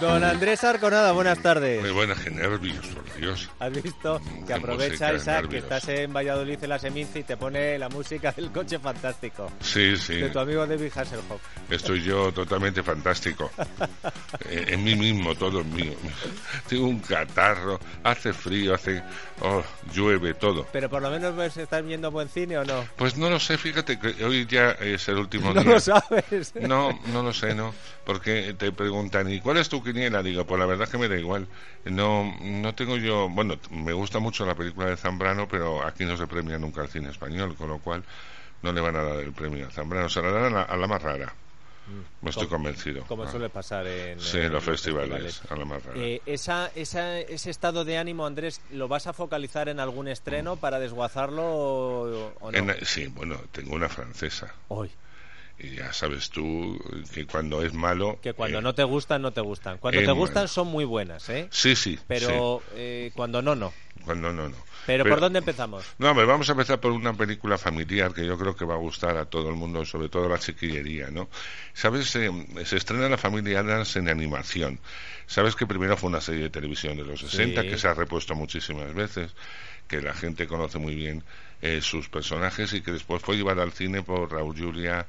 Don Andrés Arconada, buenas tardes. Muy buenas, qué nervios, por Dios. ¿Has visto que Qué aprovecha Isaac que estás en Valladolid en la Seminci y te pone la música del coche fantástico? Sí, sí. De tu amigo David Hasselhoff. Estoy yo totalmente fantástico. Eh, en mí mismo, todo mío. Tengo un catarro, hace frío, hace... Oh, llueve, todo. Pero por lo menos pues, estás viendo buen cine o no. Pues no lo sé, fíjate que hoy ya es el último No día. lo sabes. No, no lo sé, no. Porque te preguntan, ¿y cuál es tu quiniela? Digo, pues la verdad es que me da igual. No, no tengo yo. Bueno, me gusta mucho la película de Zambrano, pero aquí no se premia nunca el cine español, con lo cual no le van a dar el premio a Zambrano. Se la dan a la, a la más rara. Me estoy Como- convencido. Como Ah. suele pasar en, Sí, en los festivales, a la más rara. Eh, esa, esa, ese estado de ánimo, Andrés, ¿lo vas a focalizar en algún estreno para desguazarlo o, o no? En- sí, bueno, tengo una francesa. Hoy. Y ya sabes tú que cuando es malo. Que cuando eh, no te gustan, no te gustan. Cuando te gustan, son muy buenas, ¿eh? Sí, sí. Pero eh, cuando no, no. cuando no, no. Pero, ¿por dónde empezamos? No, hombre, vamos a empezar por una película familiar que yo creo que va a gustar a todo el mundo, sobre todo a la chiquillería, ¿no? ¿Sabes? Eh, se estrena La Familia Adams en animación. ¿Sabes que primero fue una serie de televisión de los 60 Sí. que se ha repuesto muchísimas veces, que la gente conoce muy bien eh, sus personajes y que después fue llevada al cine por Raúl Julia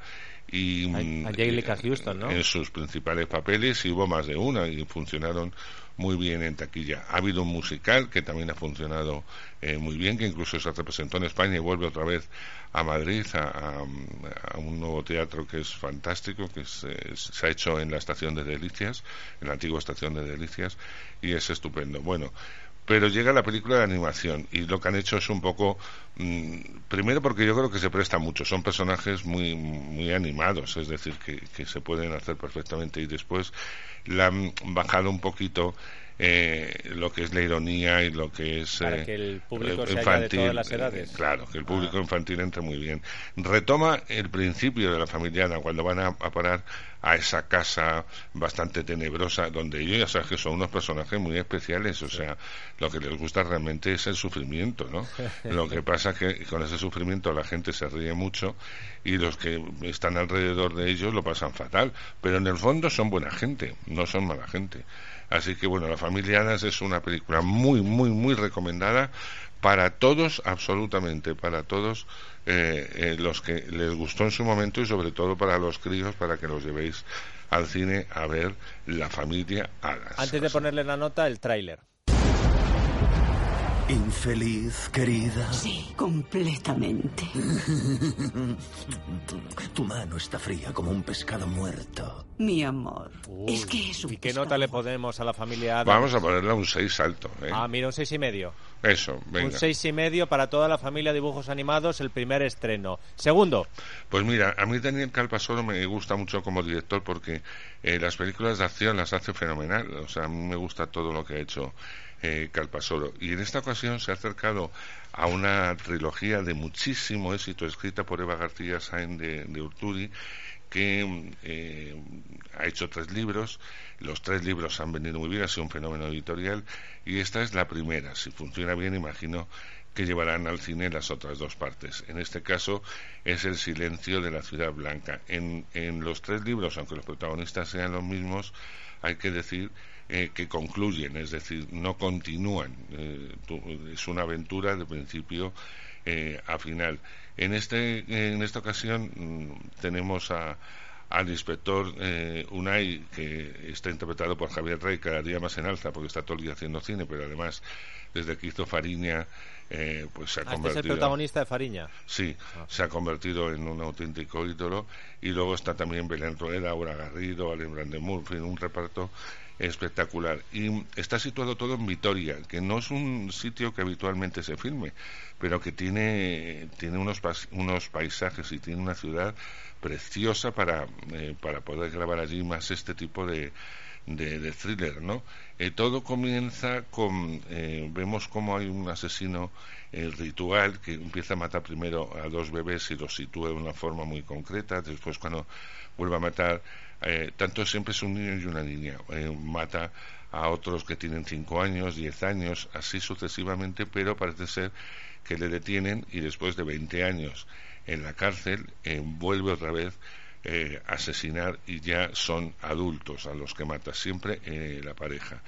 y A- mm, Angélica eh, Houston, ¿no? en sus principales papeles y hubo más de una y funcionaron muy bien en taquilla. Ha habido un musical que también ha funcionado eh, muy bien, que incluso se representó en España y vuelve otra vez a Madrid, a, a- a un nuevo teatro que es fantástico, que es, eh, se ha hecho en la estación de Delicias, en la antigua estación de Delicias, y es estupendo. Bueno, pero llega la película de animación y lo que han hecho es un poco mm, primero porque yo creo que se presta mucho son personajes muy muy animados es decir que, que se pueden hacer perfectamente y después la han bajado un poquito eh, lo que es la ironía y lo que es Para eh, que el público se haya de infantil todas las eh, edades. claro que el público Ah. infantil entre muy bien retoma el principio de la familiana cuando van a, a parar a esa casa bastante tenebrosa donde ellos ya sabes que son unos personajes muy especiales. O sea lo que les gusta realmente es el sufrimiento no lo que pasa que con ese sufrimiento la gente se ríe mucho y los que están alrededor de ellos lo pasan fatal. Pero en el fondo son buena gente no son mala gente. Así que bueno la familia Adams es una película muy muy muy recomendada para todos, absolutamente para todos eh, eh, los que les gustó en su momento y sobre todo para los críos, para que los llevéis al cine a ver La familia Adams. Antes de ponerle la nota, el tráiler. Infeliz, querida. Sí, completamente. Tu mano está fría como un pescado muerto. Mi amor. Uy, es que es un ¿Y qué pescado nota le ponemos a la familia Adams? Vamos a ponerle un 6 alto. ¿eh? Ah, mira, un seis y medio. Eso, venga. Un seis y medio para toda la familia dibujos animados, el primer estreno. Segundo, Pues mira, a mí Daniel Calpasoro me gusta mucho como director porque eh, las películas de acción las hace fenomenal. O sea, a mí me gusta todo lo que ha hecho eh, Calpasoro. Y en esta ocasión se ha acercado a una trilogía de muchísimo éxito escrita por Eva García Sáenz de, de Urturi que eh, ha hecho tres libros. Los tres libros han venido muy bien, ha sido un fenómeno editorial. Y esta es la primera. Si funciona bien, imagino que llevarán al cine las otras dos partes. En este caso es El silencio de la ciudad blanca. En, en los tres libros, aunque los protagonistas sean los mismos, hay que decir eh, que concluyen, es decir, no continúan. Eh, es una aventura de principio eh, a final. En, este, en esta ocasión mm, tenemos a, al inspector eh, Unai, que está interpretado por Javier Rey, cada día más en alza, porque está todo el día haciendo cine, pero además, desde que hizo Fariña, eh, pues se ha Ah, este es el convertido... protagonista de Fariña. Sí, se ha convertido en un auténtico ídolo. Y luego está también Belén Rueda, Aura Garrido, Alem Brandemur, en fin, un reparto espectacular. Y está situado todo en Vitoria, que no es un sitio que habitualmente se filme, pero que tiene, tiene unos, unos paisajes y tiene una ciudad preciosa para, eh, para poder grabar allí más este tipo de, de, thriller, ¿no? Eh, todo comienza con, eh, vemos como hay un asesino ritual que empieza a matar primero a dos bebés y los sitúa de una forma muy concreta, después cuando vuelve a matar, tanto siempre es un niño y una niña, mata a otros que tienen cinco años, diez años, así sucesivamente, pero parece ser que le detienen y después de 20 años en la cárcel vuelve otra vez eh, asesinar y ya son adultos a los que mata siempre eh, la pareja.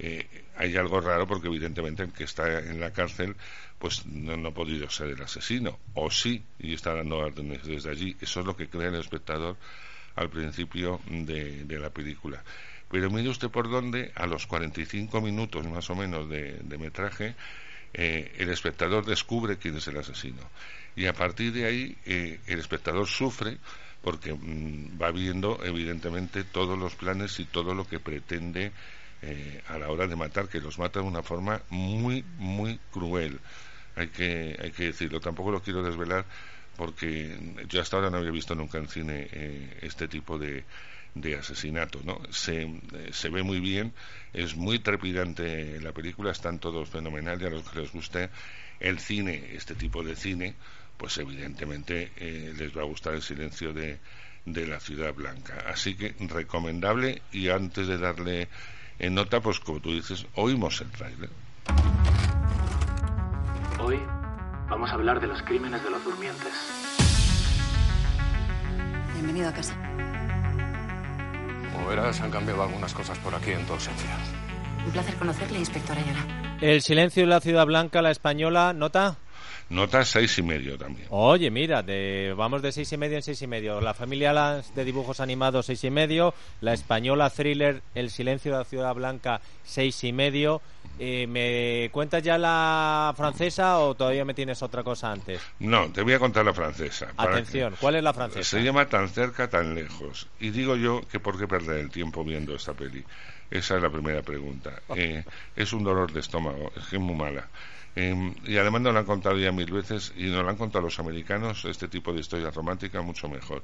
Eh, hay algo raro porque evidentemente el que está en la cárcel pues no, ha podido ser el asesino o sí y está dando órdenes desde allí. Eso es lo que cree el espectador al principio de, la película. Pero mire usted por dónde, a los 45 minutos más o menos de, metraje, el espectador descubre quién es el asesino. Y a partir de ahí, el espectador sufre porque mm, va viendo evidentemente todos los planes y todo lo que pretende eh, a la hora de matar, que los mata de una forma muy, muy cruel. Hay que, hay que decirlo, tampoco lo quiero desvelar porque yo hasta ahora no había visto nunca en cine eh, este tipo de, de asesinato, ¿no? Se, eh, se, ve muy bien, es muy trepidante la película, están todos fenomenales, a los que les guste el cine, este tipo de cine, pues evidentemente eh, les va a gustar el silencio de, de, la ciudad blanca. Así que recomendable y antes de darle en nota, pues como tú dices, oímos el trailer. Hoy vamos a hablar de los crímenes de los durmientes. Bienvenido a casa. Como verás, han cambiado algunas cosas por aquí en tu ausencia. Un placer conocerle, inspector Ayala. El silencio de la ciudad blanca, la española, ¿nota? Nota seis y medio también. Oye, mira, vamos de seis y medio en seis y medio. La familia de dibujos animados seis y medio, la española thriller El silencio de la ciudad blanca seis y medio. Eh, ¿Me cuentas ya la francesa o todavía me tienes otra cosa antes? No, te voy a contar la francesa. Atención, ¿cuál es la francesa? Se llama Tan cerca, tan lejos. Y digo yo que por qué perder el tiempo viendo esta peli. Esa es la primera pregunta. Eh, es un dolor de estómago, es que es muy mala. Em, y además nos lo han contado ya mil veces y nos lo han contado los americanos, este tipo de historia romántica mucho mejor.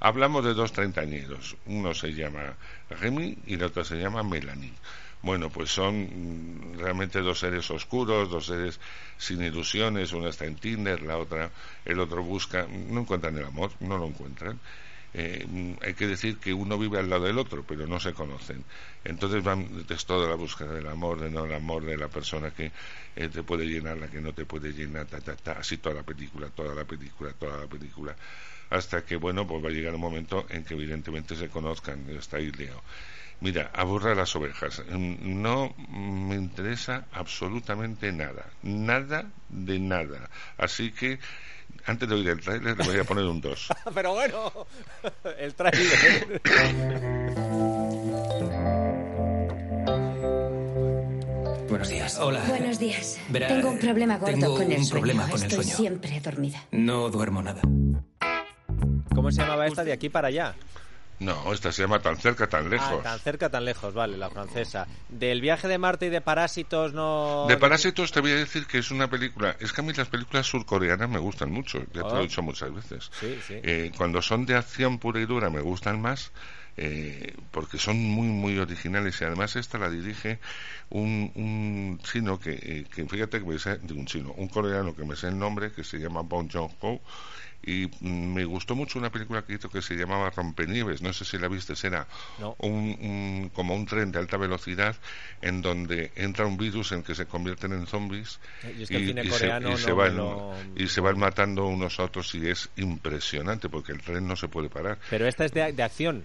Hablamos de dos treintañeros, uno se llama Remy y el otro se llama Melanie. Bueno, pues son mm, realmente dos seres oscuros, dos seres sin ilusiones, una está en Tinder, la otra, el otro busca, no encuentran el amor, no lo encuentran. Eh, hay que decir que uno vive al lado del otro, pero no se conocen. Entonces van es toda la búsqueda del amor, de no el amor de la persona que eh, te puede llenar, la que no te puede llenar, así toda la película, toda la película, toda la película, hasta que, bueno, pues va a llegar un momento en que evidentemente se conozcan, está ahí Leo. Mira, aburra las ovejas. Mm, no me interesa absolutamente nada. Nada de nada. Así que antes de oír el tráiler le voy a poner un 2. Pero bueno, el tráiler. Buenos días. Hola. Buenos días. tengo un problema gordo tengo con el un sueño. problema con el Estoy sueño. siempre dormida. No duermo nada. ¿Cómo se llamaba esta de aquí para allá? No, esta se llama Tan cerca, tan Ah, lejos. tan cerca, tan lejos, vale, la francesa. Del viaje de Marte y de Parásitos no... De Parásitos te voy a decir que es una película. Es que a mí las películas surcoreanas me gustan mucho, ya te lo Ah. he dicho muchas veces. Sí, sí. Eh, cuando son de acción pura y dura me gustan más. eh, porque son muy muy originales y además esta la dirige un, un chino que, eh, que fíjate que me sé, digo un chino, un coreano que me sé el nombre que se llama Bong Joon-ho y me gustó mucho una película que hizo que se llamaba Rompenieves, no sé si la viste, era No. un, un- como un tren de alta velocidad en donde entra un virus en que se convierten en zombies Y es que se no van, y se matando unos a otros y es impresionante porque el tren no se puede parar. Pero esta es de, de acción.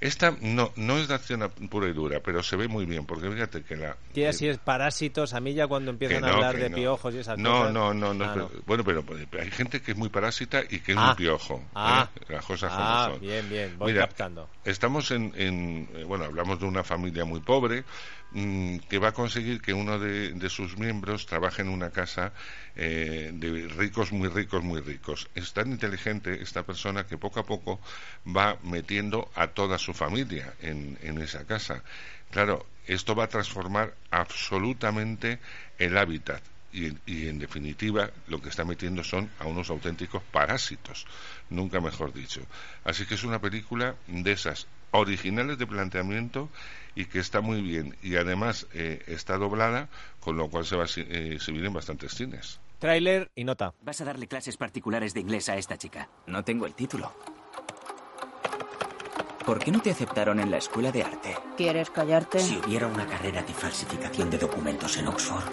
Esta no, no es de acción pura y dura, pero se ve muy bien porque fíjate que la... Tiene así es Parásitos, a mí ya cuando empiezan a hablar de piojos y esas no, cosas... No, no, no, Ah, pero- Bueno, pero pues, hay gente que es muy parásita y que es Ah. muy piojo. Ah. ¿eh? Las cosas como Ah, son. bien, bien, voy Mira, captando. Estamos en, en, eh, bueno, hablamos de una familia muy pobre mm, que va a conseguir que uno de, de sus miembros trabaje en una casa eh, de ricos, muy ricos, muy ricos. Es tan inteligente esta persona que poco a poco va metiendo a toda su familia en, en esa casa. Claro, esto va a transformar absolutamente el hábitat y, y, en definitiva lo que está metiendo son a unos auténticos parásitos, nunca mejor dicho. Así que es una película de esas originales de planteamiento y que está muy bien. Y además eh, está doblada, con lo cual se va a eh, exhibir en bastantes cines. Trailer y nota. Vas a darle clases particulares de inglés a esta chica. No tengo el título. ¿Por qué no te aceptaron en la escuela de arte? ¿Quieres callarte? Si hubiera una carrera de falsificación de documentos en Oxford,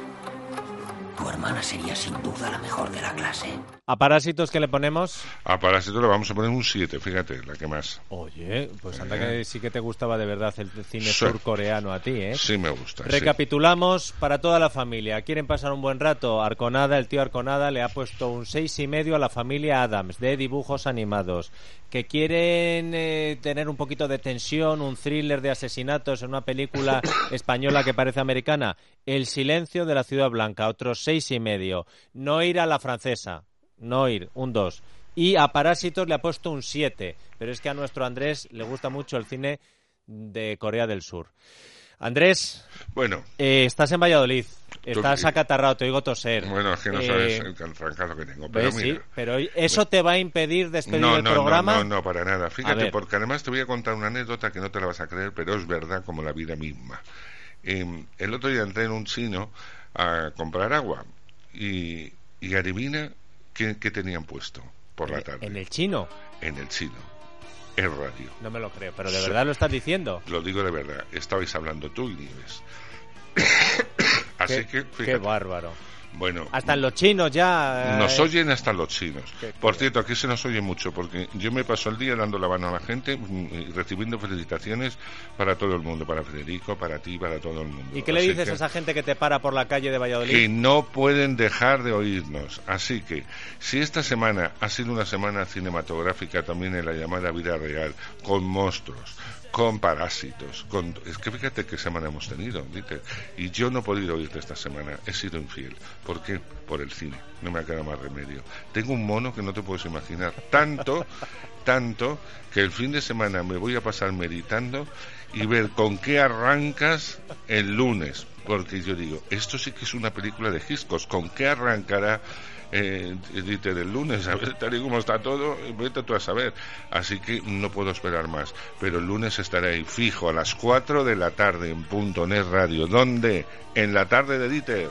hermana sería sin duda la mejor de la clase. ¿A Parásitos qué le ponemos? A Parásitos le vamos a poner un 7, fíjate, la que más. Oye, pues anda que sí que te gustaba de verdad el cine surcoreano a ti, ¿eh? Sí, me gusta. Recapitulamos para toda la familia. ¿Quieren pasar un buen rato? Arconada, el tío Arconada le ha puesto un seis y medio a la familia Adams de dibujos animados. Que quieren eh, tener un poquito de tensión, un thriller de asesinatos en una película española que parece americana. El silencio de la ciudad blanca, otros seis y medio. No ir a la francesa no ir, un 2. Y a Parásitos le ha puesto un 7, pero es que a nuestro Andrés le gusta mucho el cine de Corea del Sur. Andrés, bueno, eh, estás en Valladolid, estás acatarrado, te oigo toser. Bueno, es que no sabes eh, el trancazo que tengo. Pero, sí, pero ¿eso te va a impedir despedir el programa? No, no, no, para nada. Fíjate, porque además te voy a contar una anécdota que no te la vas a creer, pero es verdad como la vida misma. Em, el otro día entré en un chino a comprar agua y, y adivina ¿Qué, tenían puesto por la tarde? ¿En el chino? En el chino. En radio. No me lo creo, pero ¿de verdad lo estás diciendo? Lo digo de verdad. Estabais hablando tú y Nieves. Así que, Qué bárbaro. Bueno. Hasta los chinos ya. Eh, nos oyen hasta los chinos. Por cierto, aquí se nos oye mucho porque yo me paso el día dando la mano a la gente mm, y recibiendo felicitaciones para todo el mundo, para Federico, para ti, para todo el mundo. ¿Y qué le dices a esa gente que te para por la calle de Valladolid? Que no pueden dejar de oírnos. Así que, si esta semana ha sido una semana cinematográfica también en la llamada vida real, con monstruos, con parásitos. Con... Es que fíjate qué semana hemos tenido, Y yo no he podido oírte esta semana, he sido infiel. ¿Por qué? Por el cine, no me ha quedado más remedio. Tengo un mono que no te puedes imaginar. Tanto, tanto, que el fin de semana me voy a pasar meditando y ver con qué arrancas el lunes. Porque yo digo, esto sí que es una película de Giscos, ¿con qué arrancará eh, del lunes, a ver, tal y como está todo, vete tú a saber. Así que no puedo esperar más. Pero el lunes estaré ahí fijo a las 4 de la tarde en Punto Net Radio. ¿Dónde? En la tarde de Dieter.